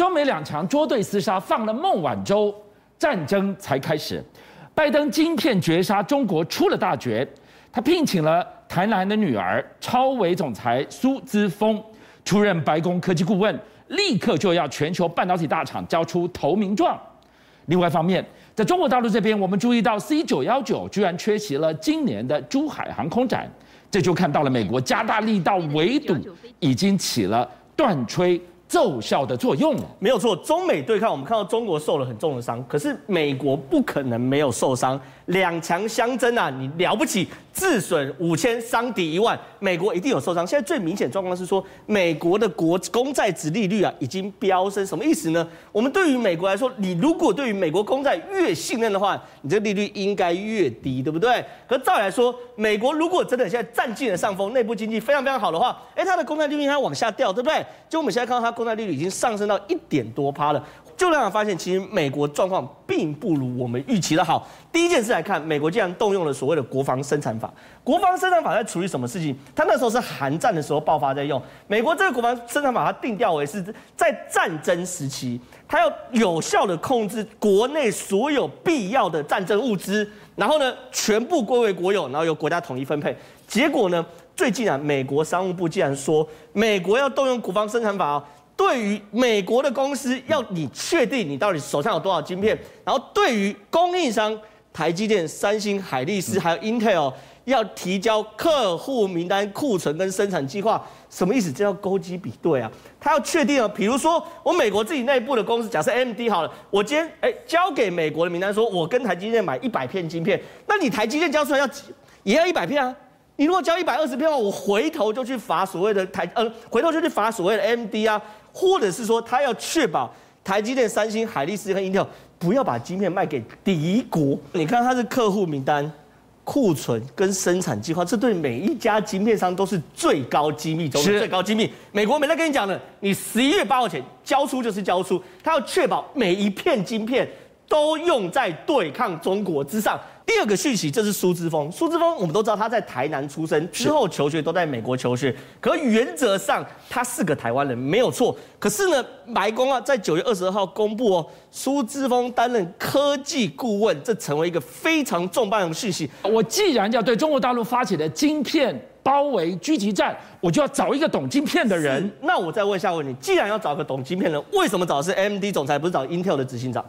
中美两强捉对厮杀，放了孟晚舟，战争才开始。拜登晶片绝杀中国出了大绝，他聘请了台南的女儿超微总裁苏姿丰出任白宫科技顾问，立刻就要全球半导体大厂交出投名状。另外一方面，在中国大陆这边，我们注意到 C 九幺九居然缺席了今年的珠海航空展，这就看到了美国加大力道围堵，已经起了断吹奏效的作用。没有错，中美对抗，我们看到中国受了很重的伤，可是美国不可能没有受伤。两强相争啊，你了不起，自损五千，伤敌一万，美国一定有受伤。现在最明显状况是说，美国的国公债殖利率啊已经飙升，什么意思呢？我们对于美国来说，你如果对于美国公债越信任的话，你这个利率应该越低，对不对？可照理来说，美国如果真的现在占尽了上风，内部经济非常非常好的话，哎，它的公债利率应该往下掉，对不对？就我们现在看到它公债利率已经上升到一点多趴了。就让人发现，其实美国状况并不如我们预期的好。第一件事来看，美国竟然动用了所谓的国防生产法。国防生产法在处理什么事情？它那时候是韩战的时候爆发在用。美国这个国防生产法，它定调为是在战争时期，它要有效的控制国内所有必要的战争物资，然后呢，全部归为国有，然后由国家统一分配。结果呢，最近啊，美国商务部竟然说，美国要动用国防生产法哦。对于美国的公司，要你确定你到底手上有多少晶片，然后对于供应商台积电、三星、海力士还有 Intel，要提交客户名单、库存跟生产计划，什么意思？这叫勾稽比对啊！他要确定啊，比如说我美国自己内部的公司，假设 MD 好了，我今天哎交给美国的名单，说我跟台积电买一百片晶片，那你台积电交出来要几？也要一百片啊？你如果交一百二十片的话，我回头就去罚所谓的台，呃，回头就去罚所谓的 AMD 啊。或者是说，他要确保台积电、三星、海力士和 Intel 不要把晶片卖给敌国。你看，它是客户名单、库存跟生产计划，这对每一家晶片商都是最高机密中的最高机密。美国没在跟你讲的，你十一月八号前交出就是交出，他要确保每一片晶片都用在对抗中国之上。第二个讯息，这是苏之峰。苏之峰，我们都知道他在台南出生，之后求学都在美国求学。可原则上，他是个台湾人，没有错。可是呢，白宫啊，在九月二十二号公布哦，苏之峰担任科技顾问，这成为一个非常重磅的讯息。我既然要对中国大陆发起的晶片包围狙击战，我就要找一个懂晶片的人。那我再问一下问你，既然要找个懂晶片的人，为什么找的是 AMD 总裁，不是找 Intel 的执行长？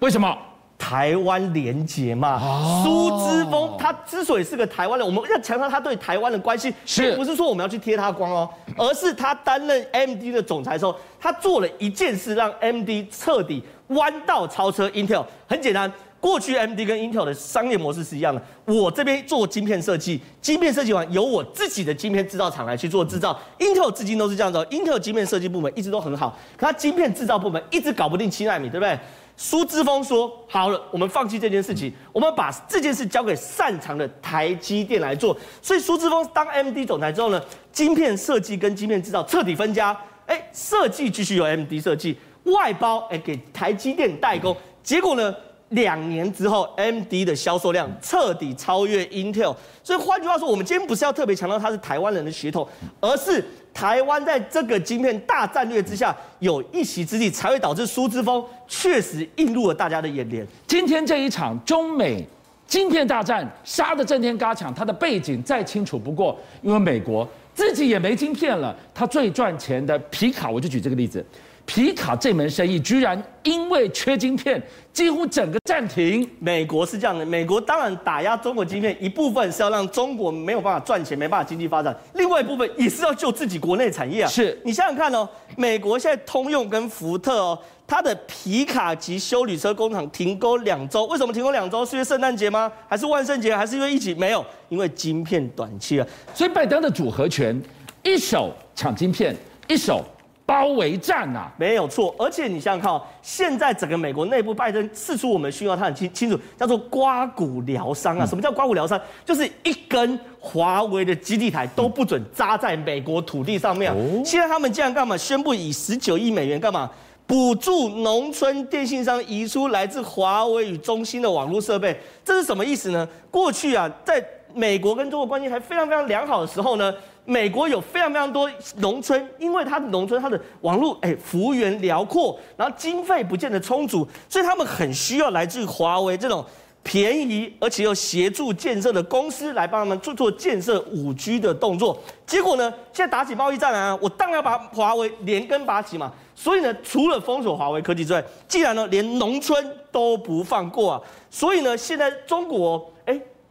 为什么？台湾连结嘛，苏之峰他之所以是个台湾人，我们要强调他对台湾的关系，并不是说我们要去贴他光哦，而是他担任 AMD 的总裁的时候，他做了一件事，让 AMD 彻底弯道超车 Intel。很简单，过去 AMD 跟 Intel 的商业模式是一样的，我这边做晶片设计，晶片设计完由我自己的晶片制造厂来去做制造。Intel 至今都是这样子，Intel 晶片设计部门一直都很好，可他晶片制造部门一直搞不定七纳米，对不对？苏之峰说：“好了，我们放弃这件事情，我们把这件事交给擅长的台积电来做。所以苏之峰当 AMD 总裁之后呢，晶片设计跟晶片制造彻底分家。哎，设计继续由 AMD 设计，外包哎给台积电代工。结果呢，两年之后，AMD 的销售量彻底超越 Intel。所以换句话说，我们今天不是要特别强调他是台湾人的血统，而是。”台湾在这个晶片大战略之下有一席之地，才会导致苏之锋确实映入了大家的眼帘。今天这一场中美晶片大战，杀得震天嘎抢，它的背景再清楚不过，因为美国自己也没晶片了，它最赚钱的皮卡，我就举这个例子。皮卡这门生意居然因为缺晶片，几乎整个暂停。美国是这样的，美国当然打压中国晶片，一部分是要让中国没有办法赚钱，没办法经济发展；另外一部分也是要救自己国内产业啊。是你想想看哦，美国现在通用跟福特哦，它的皮卡及修理车工厂停工两周，为什么停工两周？是因为圣诞节吗？还是万圣节？还是因为疫情？没有，因为晶片短缺啊。所以拜登的组合拳，一手抢晶片，一手。包围战啊，没有错。而且你想想看，现在整个美国内部，拜登释出我们需要，他很清清楚，叫做刮骨疗伤啊。什么叫刮骨疗伤？就是一根华为的基地台都不准扎在美国土地上面。现在他们竟然干嘛？宣布以十九亿美元干嘛？补助农村电信商移出来自华为与中兴的网络设备。这是什么意思呢？过去啊，在美国跟中国关系还非常非常良好的时候呢，美国有非常非常多农村，因为它的农村它的网络哎幅员辽阔，然后经费不见得充足，所以他们很需要来自于华为这种便宜而且又协助建设的公司来帮他们做做建设五 G 的动作。结果呢，现在打起贸易战来啊，我当然要把华为连根拔起嘛。所以呢，除了封锁华为科技之外，既然呢连农村都不放过啊，所以呢，现在中国。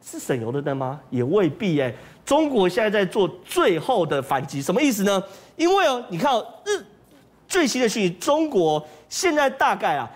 是省油的灯吗？也未必哎。中国现在在做最后的反击，什么意思呢？因为哦，你看哦，日最新的讯息，中国现在大概啊，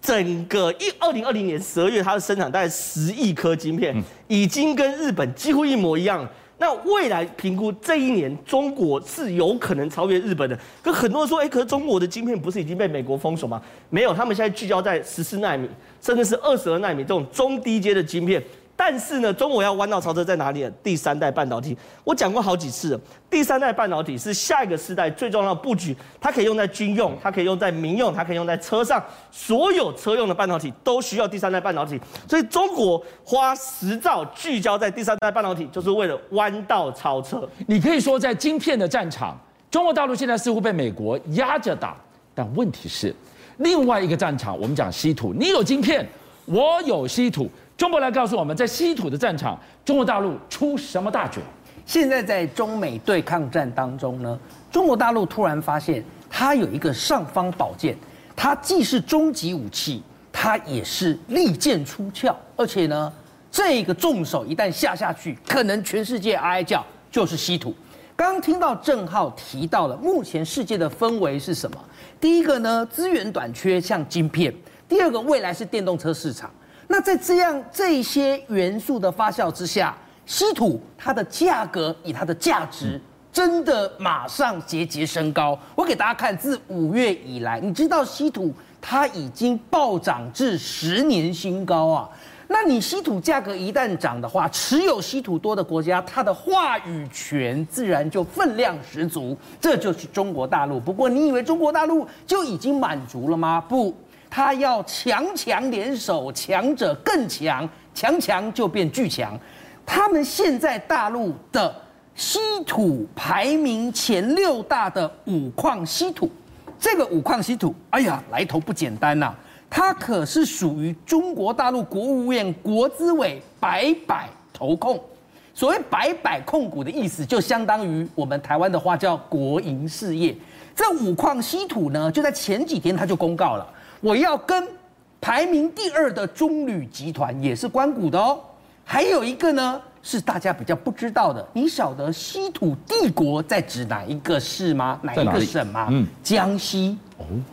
整个一二零二零年十二月，它的生产大概十亿颗晶片，已经跟日本几乎一模一样。那未来评估这一年，中国是有可能超越日本的。可很多人说，哎，可是中国的晶片不是已经被美国封锁吗？没有，他们现在聚焦在十四纳米，甚至是二十二纳米这种中低阶的晶片。但是呢，中国要弯道超车在哪里？第三代半导体，我讲过好几次了。第三代半导体是下一个时代最重要的布局，它可以用在军用，它可以用在民用，它可以用在车上，所有车用的半导体都需要第三代半导体。所以中国花十兆聚焦在第三代半导体，就是为了弯道超车。你可以说，在晶片的战场，中国大陆现在似乎被美国压着打，但问题是，另外一个战场，我们讲稀土，你有晶片，我有稀土。中国来告诉我们，在稀土的战场，中国大陆出什么大绝？现在在中美对抗战当中呢，中国大陆突然发现，它有一个尚方宝剑，它既是终极武器，它也是利剑出鞘，而且呢，这个重手一旦下下去，可能全世界哀叫，就是稀土。刚听到郑浩提到了，目前世界的氛围是什么？第一个呢，资源短缺，像晶片；第二个，未来是电动车市场。那在这样这些元素的发酵之下，稀土它的价格以它的价值真的马上节节升高。我给大家看，自五月以来，你知道稀土它已经暴涨至十年新高啊。那你稀土价格一旦涨的话，持有稀土多的国家，它的话语权自然就分量十足。这就是中国大陆。不过你以为中国大陆就已经满足了吗？不。他要强强联手，强者更强，强强就变巨强。他们现在大陆的稀土排名前六大的五矿稀土，这个五矿稀土，哎呀，来头不简单呐、它可是属于中国大陆国务院国资委百百投控。所谓百百控股的意思，就相当于我们台湾的话叫国营事业。这五矿稀土呢，就在前几天他就公告了。我要跟排名第二的中铝集团也是关谷的哦，还有一个呢是大家比较不知道的，你晓得稀土帝国在指哪一个市吗？哪一个省吗？嗯，江西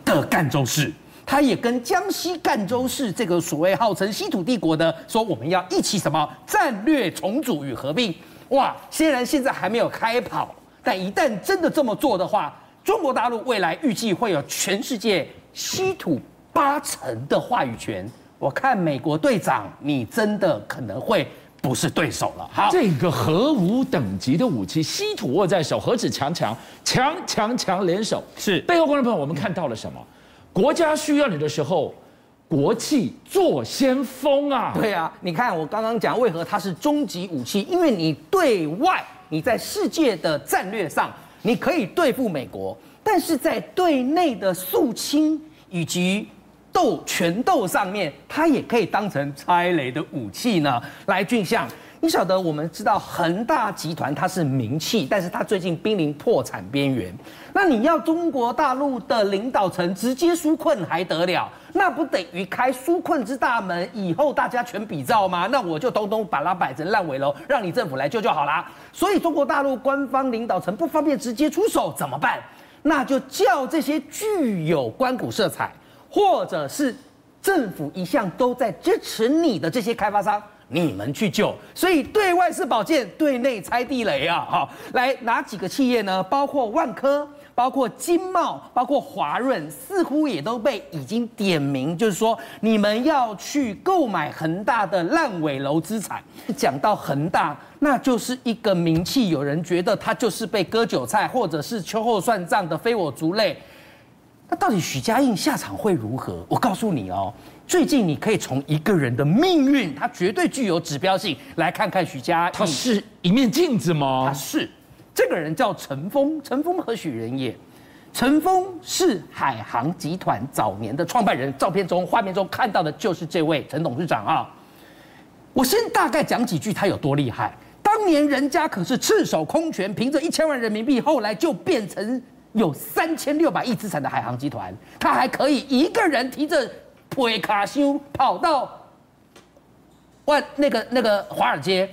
的赣州市，他也跟江西赣州市这个所谓号称稀土帝国的说，我们要一起什么战略重组与合并。哇，虽然现在还没有开跑，但一旦真的这么做的话，中国大陆未来预计会有全世界稀土。八成的话语权，我看美国队长，你真的可能会不是对手了。好，这个核武等级的武器，稀土握在手，何止强强强强强联手？是背后观众朋友，我们看到了什么？国家需要你的时候，国际做先锋啊！对啊，你看我刚刚讲，为何它是终极武器？因为你对外，你在世界的战略上，你可以对付美国，但是在对内的肃清以及斗拳斗上面，它也可以当成拆雷的武器呢。来，俊相，你晓得我们知道恒大集团它是名气，但是它最近濒临破产边缘。那你要中国大陆的领导层直接纾困还得了？那不等于开纾困之大门，以后大家全比照吗？那我就东东把它摆成烂尾楼，让你政府来救就好啦。所以中国大陆官方领导层不方便直接出手，怎么办？那就叫这些具有官股色彩。或者是政府一向都在支持你的这些开发商，你们去救，所以对外是宝剑，对内拆地雷啊！好，来哪几个企业呢？包括万科，包括经贸，包括华润，似乎也都被已经点名，就是说你们要去购买恒大的烂尾楼资产。讲到恒大，那就是一个名气，有人觉得他就是被割韭菜，或者是秋后算账的非我族类。那到底许家印下场会如何？我告诉你哦，最近你可以从一个人的命运，他绝对具有指标性，来看看许家印。他是一面镜子吗？他是，这个人叫陈峰，陈峰何许人也？陈峰是海航集团早年的创办人，照片中、画面中看到的就是这位陈董事长啊。我先大概讲几句他有多厉害。当年人家可是赤手空拳，凭着一千万人民币，后来就变成。有三千六百亿资产的海航集团，他还可以一个人提着皮卡丘跑到万那个那个华尔街，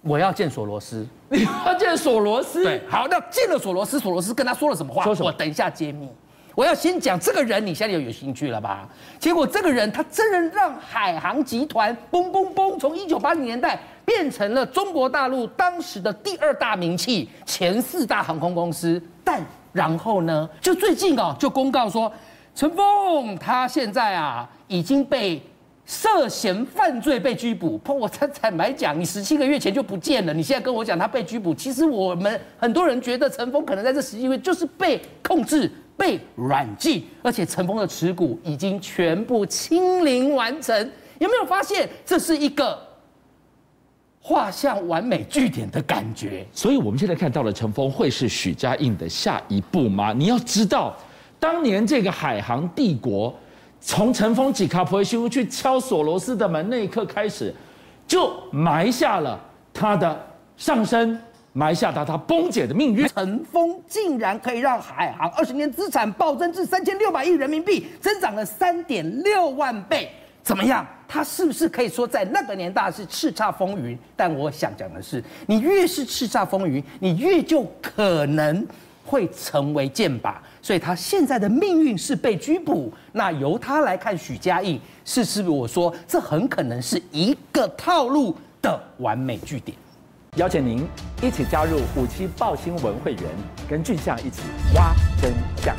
我要见索罗斯，你要见索罗斯？对，好，那见了索罗斯，索罗斯跟他说了什么话？说什么？我等一下揭秘。我要先讲这个人，你现在有有兴趣了吧？结果这个人他真的让海航集团嘣嘣嘣，从一九八零年代变成了中国大陆当时的第二大名气，前四大航空公司，但。然后呢，就最近哦，就公告说，陈峰他现在啊已经被涉嫌犯罪被拘捕。我坦坦白讲，你十七个月前就不见了，你现在跟我讲他被拘捕，其实我们很多人觉得陈峰可能在这十七个月就是被控制、被软禁，而且陈峰的持股已经全部清零完成。有没有发现这是一个？画像完美据点的感觉，所以我们现在看到了陈峰会是许家印的下一步吗？你要知道，当年这个海航帝国从陈峰几卡普修去敲索罗斯的门那一刻开始，就埋下了他的上升，埋下他他崩解的命运。陈峰竟然可以让海航二十年资产暴增至三千六百亿人民币，增长了三点六万倍。怎么样？他是不是可以说在那个年代是叱咤风云？但我想讲的是，你越是叱咤风云，你越就可能会成为箭靶。所以他现在的命运是被拘捕。那由他来看许家印，是是不是我说这很可能是一个套路的完美据点？邀请您一起加入五七报新闻会员，跟俊相一起挖真相。